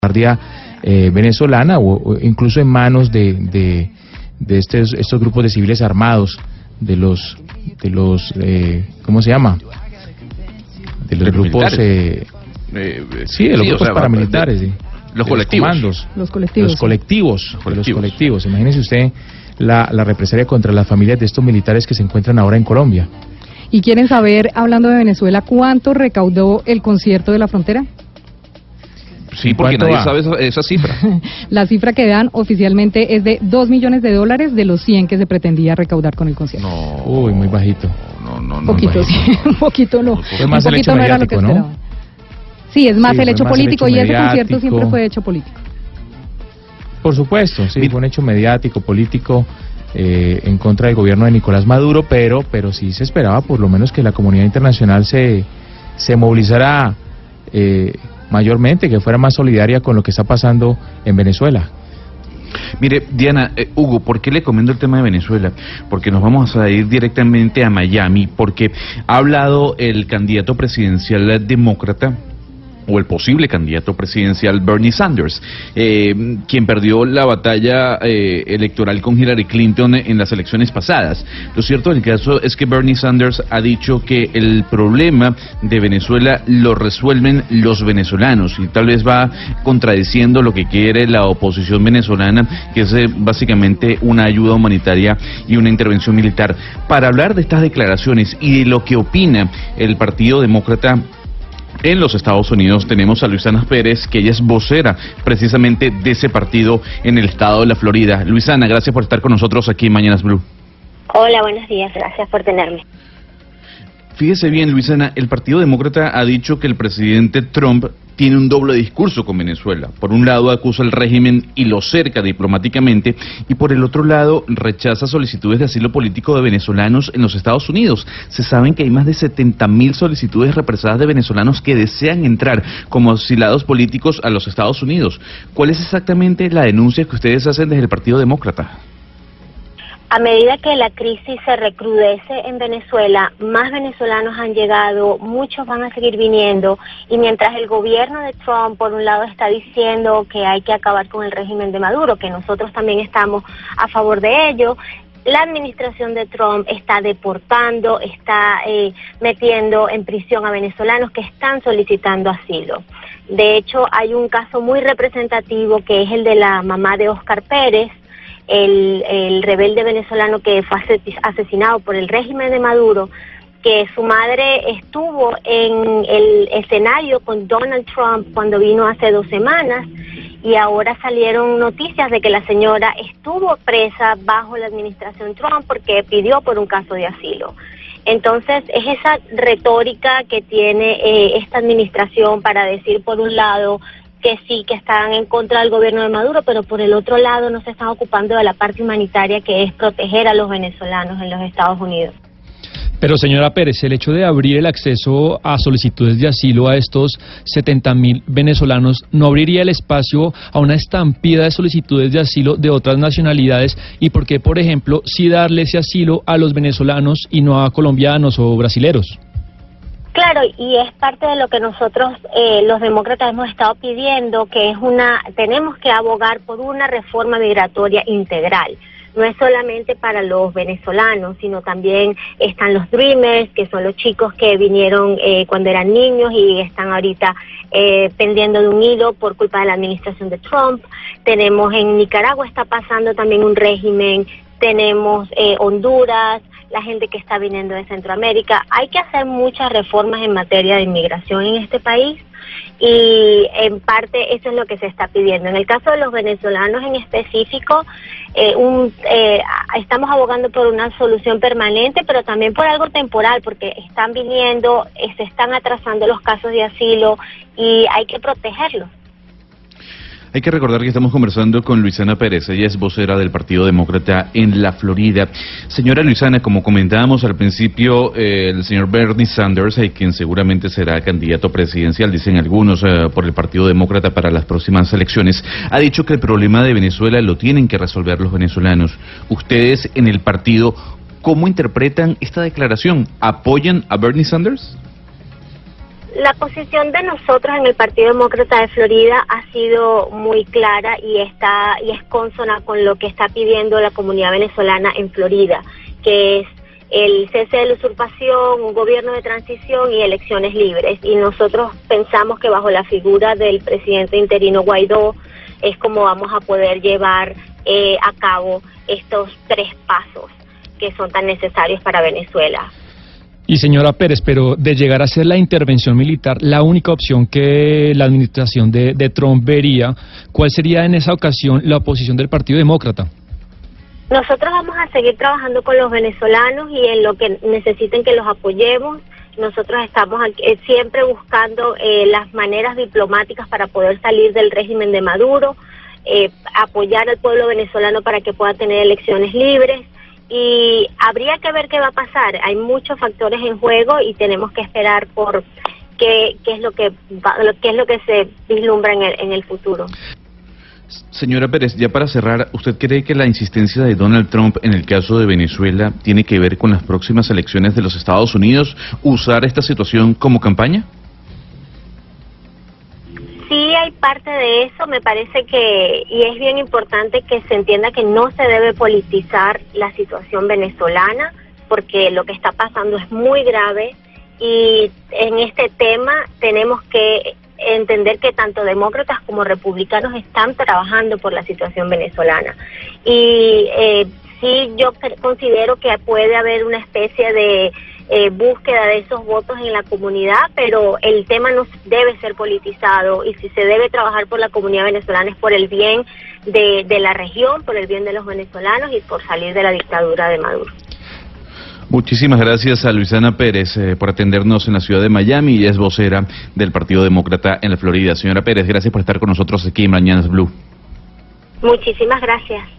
Guardia eh, venezolana o, o incluso en manos de, de, de estos, estos grupos de civiles armados, de los, de los eh, ¿cómo se llama? De los grupos, militares. eh, Eh, sí, de los sí, o grupos sea, paramilitares. de- los colectivos. Los colectivos, Los colectivos. Los colectivos. colectivos. Imagínese usted la, la represalia contra las familias de estos militares que se encuentran ahora en Colombia. ¿Y quieren saber, hablando de Venezuela, cuánto recaudó el concierto de la frontera? Sí, porque ¿Cuánto nadie va? sabe esa, esa cifra. La cifra que dan oficialmente es de 2 millones de dólares de los 100 que se pretendía recaudar con el concierto. No. Uy, muy bajito. No, no, Un no. poquito, sí, un poquito no. Fue un más el poquito hecho no era lo que mediático, ¿no? esperaban. Sí, es más Sí, el fue hecho más el político hecho y ese concierto siempre fue hecho político. Por supuesto, sí, fue un hecho mediático, político, eh, en contra del gobierno de Nicolás Maduro, pero, pero sí se esperaba por lo menos que la comunidad internacional se, se movilizara eh, mayormente, que fuera más solidaria con lo que está pasando en Venezuela. Mire, Diana, eh, Hugo, ¿por qué le comento el tema de Venezuela? Porque nos vamos a ir directamente a Miami, porque ha hablado el candidato presidencial demócrata o el posible candidato presidencial Bernie Sanders, eh, quien perdió la batalla eh, electoral con Hillary Clinton en las elecciones pasadas. Lo cierto del caso es que Bernie Sanders ha dicho que el problema de Venezuela lo resuelven los venezolanos y tal vez va contradiciendo lo que quiere la oposición venezolana, que es eh, básicamente una ayuda humanitaria y una intervención militar. Para hablar de estas declaraciones y de lo que opina el Partido Demócrata en los Estados Unidos tenemos a Luisana Pérez, que ella es vocera precisamente de ese partido en el estado de la Florida. Luisana, gracias por estar con nosotros aquí en Mañanas Blue. Hola, buenos días, gracias por tenerme. Fíjese bien, Luisana, el Partido Demócrata ha dicho que el presidente Trump tiene un doble discurso con Venezuela. Por un lado acusa al régimen y lo cerca diplomáticamente y por el otro lado rechaza solicitudes de asilo político de venezolanos en los Estados Unidos. Se saben que hay más de 70 mil solicitudes represadas de venezolanos que desean entrar como asilados políticos a los Estados Unidos. ¿Cuál es exactamente la denuncia que ustedes hacen desde el Partido Demócrata? A medida que la crisis se recrudece en Venezuela, más venezolanos han llegado, muchos van a seguir viniendo y mientras el gobierno de Trump por un lado está diciendo que hay que acabar con el régimen de Maduro, que nosotros también estamos a favor de ello, la administración de Trump está deportando, está eh, metiendo en prisión a venezolanos que están solicitando asilo. De hecho, hay un caso muy representativo que es el de la mamá de Oscar Pérez, el, el rebelde venezolano que fue ase- asesinado por el régimen de Maduro, que su madre estuvo en el escenario con Donald Trump cuando vino hace dos semanas y ahora salieron noticias de que la señora estuvo presa bajo la administración Trump porque pidió por un caso de asilo. Entonces, es esa retórica que tiene eh, esta administración para decir, por un lado, que sí, que están en contra del gobierno de Maduro, pero por el otro lado no se están ocupando de la parte humanitaria que es proteger a los venezolanos en los Estados Unidos. Pero señora Pérez, el hecho de abrir el acceso a solicitudes de asilo a estos 70 mil venezolanos no abriría el espacio a una estampida de solicitudes de asilo de otras nacionalidades y por qué, por ejemplo, sí darle ese asilo a los venezolanos y no a colombianos o brasileros. Claro, y es parte de lo que nosotros eh, los demócratas hemos estado pidiendo, que es una, tenemos que abogar por una reforma migratoria integral. No es solamente para los venezolanos, sino también están los Dreamers, que son los chicos que vinieron eh, cuando eran niños y están ahorita eh, pendiendo de un hilo por culpa de la administración de Trump. Tenemos en Nicaragua está pasando también un régimen, tenemos eh, Honduras, la gente que está viniendo de Centroamérica. Hay que hacer muchas reformas en materia de inmigración en este país y en parte eso es lo que se está pidiendo. En el caso de los venezolanos en específico, eh, un, eh, estamos abogando por una solución permanente, pero también por algo temporal, porque están viniendo, eh, se están atrasando los casos de asilo y hay que protegerlos. Hay que recordar que estamos conversando con Luisana Pérez, ella es vocera del Partido Demócrata en la Florida. Señora Luisana, como comentábamos al principio, eh, el señor Bernie Sanders, eh, quien seguramente será candidato presidencial, dicen algunos, eh, por el Partido Demócrata para las próximas elecciones, ha dicho que el problema de Venezuela lo tienen que resolver los venezolanos. Ustedes en el partido, ¿cómo interpretan esta declaración? ¿Apoyan a Bernie Sanders? La posición de nosotros en el Partido Demócrata de Florida ha sido muy clara y está y es consona con lo que está pidiendo la comunidad venezolana en Florida, que es el cese de la usurpación, un gobierno de transición y elecciones libres. Y nosotros pensamos que bajo la figura del presidente interino Guaidó es como vamos a poder llevar eh, a cabo estos tres pasos que son tan necesarios para Venezuela. Y señora Pérez, pero de llegar a ser la intervención militar, la única opción que la administración de, Trump vería, ¿cuál sería en esa ocasión la oposición del Partido Demócrata? Nosotros vamos a seguir trabajando con los venezolanos y en lo que necesiten que los apoyemos. Nosotros estamos eh, siempre buscando eh, las maneras diplomáticas para poder salir del régimen de Maduro, eh, apoyar al pueblo venezolano para que pueda tener elecciones libres y habría que ver qué va a pasar. Hay muchos factores en juego y tenemos que esperar por qué, qué es lo que va- qué es lo que se vislumbra en el, en el futuro. Señora Pérez, ya para cerrar, ¿usted cree que la insistencia de Donald Trump en el caso de Venezuela tiene que ver con las próximas elecciones de los Estados Unidos? ¿Usar esta situación como campaña? Parte de eso, me parece que, y es bien importante que se entienda que no se debe politizar la situación venezolana, porque lo que está pasando es muy grave y en este tema tenemos que entender que tanto demócratas como republicanos están trabajando por la situación venezolana. Y eh, sí yo considero que puede haber una especie de eh, búsqueda de esos votos en la comunidad, pero el tema no debe ser politizado y si se debe trabajar por la comunidad venezolana es por el bien de, de la región, por el bien de los venezolanos y por salir de la dictadura de Maduro. Muchísimas gracias a Luisana Pérez eh, por atendernos en la ciudad de Miami y es vocera del Partido Demócrata en la Florida. Señora Pérez, gracias por estar con nosotros aquí en Mañanas Blue. Muchísimas gracias.